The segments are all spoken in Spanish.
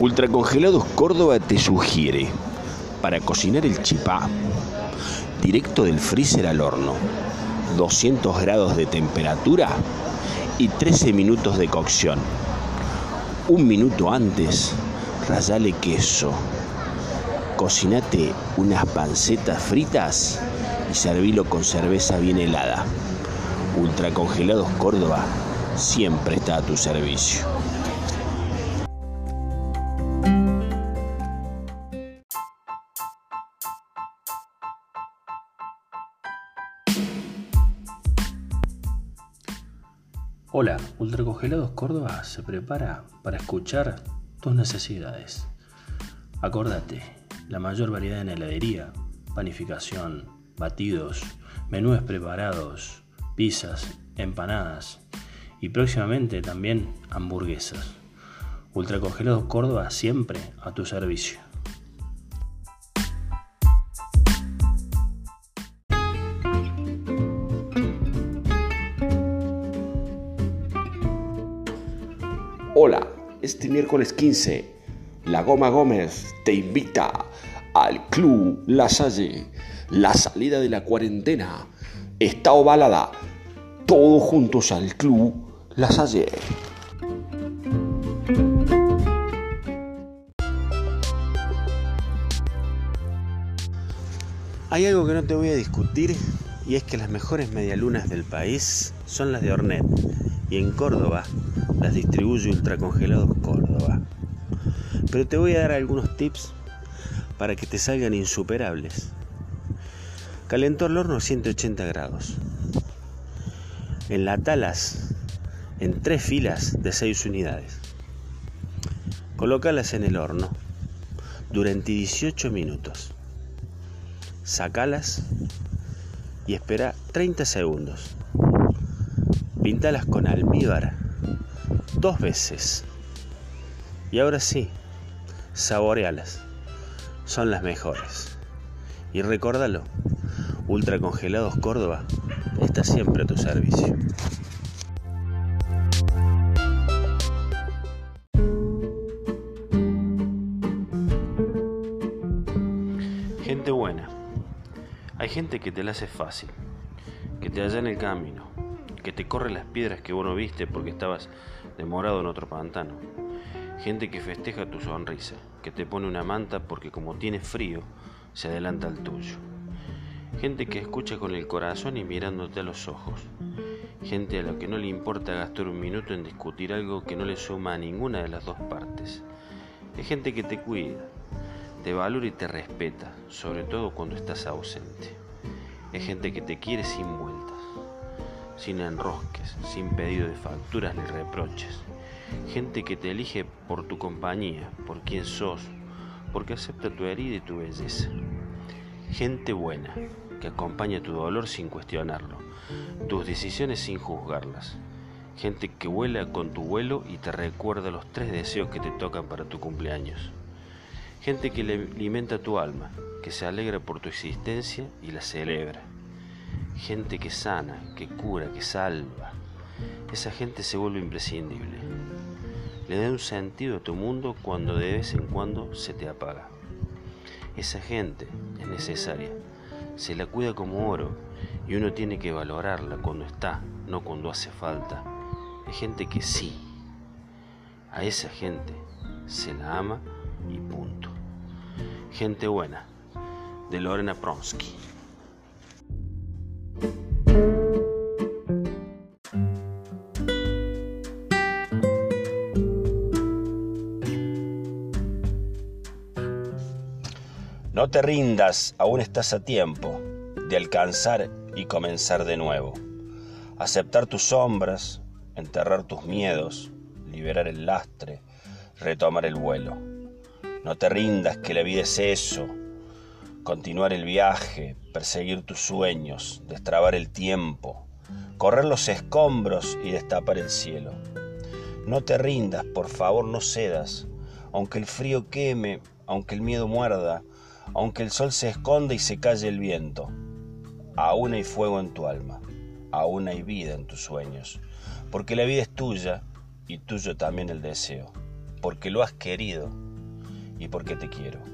Ultracongelados Córdoba te sugiere para cocinar el chipá directo del freezer al horno, 200 grados de temperatura y 13 minutos de cocción. Un minuto antes, rayale queso. Cocinate unas pancetas fritas y servilo con cerveza bien helada. Ultracongelados Córdoba siempre está a tu servicio. Hola, Ultracongelados Córdoba se prepara para escuchar tus necesidades. Acordate, la mayor variedad en heladería, panificación, batidos, menúes preparados, pizzas, empanadas y próximamente también hamburguesas. Ultracongelados Córdoba siempre a tu servicio. Hola, este miércoles 15, La Goma Gómez te invita al Club La Salle. La salida de la cuarentena está ovalada. Todos juntos al Club La Salle. Hay algo que no te voy a discutir y es que las mejores medialunas del país son las de Hornet en Córdoba las distribuye Ultracongelados Córdoba. Pero te voy a dar algunos tips para que te salgan insuperables. Calentó el horno a 180 grados. Enlatalas en tres filas de 6 unidades. Colócalas en el horno durante 18 minutos. Sacalas y espera 30 segundos. Pintalas con almíbar dos veces. Y ahora sí, saborealas. Son las mejores. Y recórdalo, Ultra Congelados Córdoba está siempre a tu servicio. Gente buena. Hay gente que te la hace fácil, que te en el camino, que te corre las piedras que vos no viste porque estabas demorado en otro pantano. Gente que festeja tu sonrisa, que te pone una manta porque como tiene frío, se adelanta al tuyo. Gente que escucha con el corazón y mirándote a los ojos. Gente a la que no le importa gastar un minuto en discutir algo que no le suma a ninguna de las dos partes. Es gente que te cuida, te valora y te respeta, sobre todo cuando estás ausente. Es gente que te quiere sin vueltas sin enrosques, sin pedido de facturas ni reproches. Gente que te elige por tu compañía, por quien sos, porque acepta tu herida y tu belleza. Gente buena, que acompaña tu dolor sin cuestionarlo, tus decisiones sin juzgarlas. Gente que vuela con tu vuelo y te recuerda los tres deseos que te tocan para tu cumpleaños. Gente que le alimenta tu alma, que se alegra por tu existencia y la celebra gente que sana, que cura, que salva. Esa gente se vuelve imprescindible. Le da un sentido a tu mundo cuando de vez en cuando se te apaga. Esa gente es necesaria. Se la cuida como oro y uno tiene que valorarla cuando está, no cuando hace falta. Hay gente que sí. A esa gente se la ama y punto. Gente buena, de Lorena Pronsky. No te rindas, aún estás a tiempo de alcanzar y comenzar de nuevo. Aceptar tus sombras, enterrar tus miedos, liberar el lastre, retomar el vuelo. No te rindas, que la vida es eso. Continuar el viaje, perseguir tus sueños, destrabar el tiempo, correr los escombros y destapar el cielo. No te rindas, por favor, no cedas, aunque el frío queme, aunque el miedo muerda, aunque el sol se esconda y se calle el viento. Aún hay fuego en tu alma, aún hay vida en tus sueños, porque la vida es tuya y tuyo también el deseo, porque lo has querido y porque te quiero.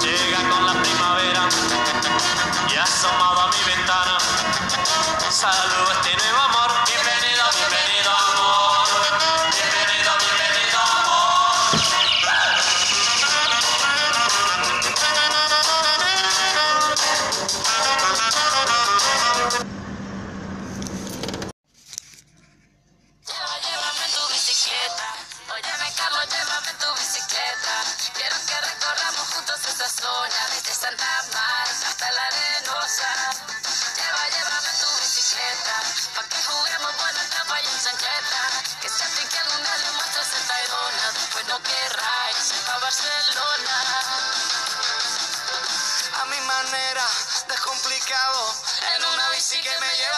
llega con la primavera y asomado a mi ventana, saludo a este nuevo amor. Manera, descomplicado, en una bici que me lleva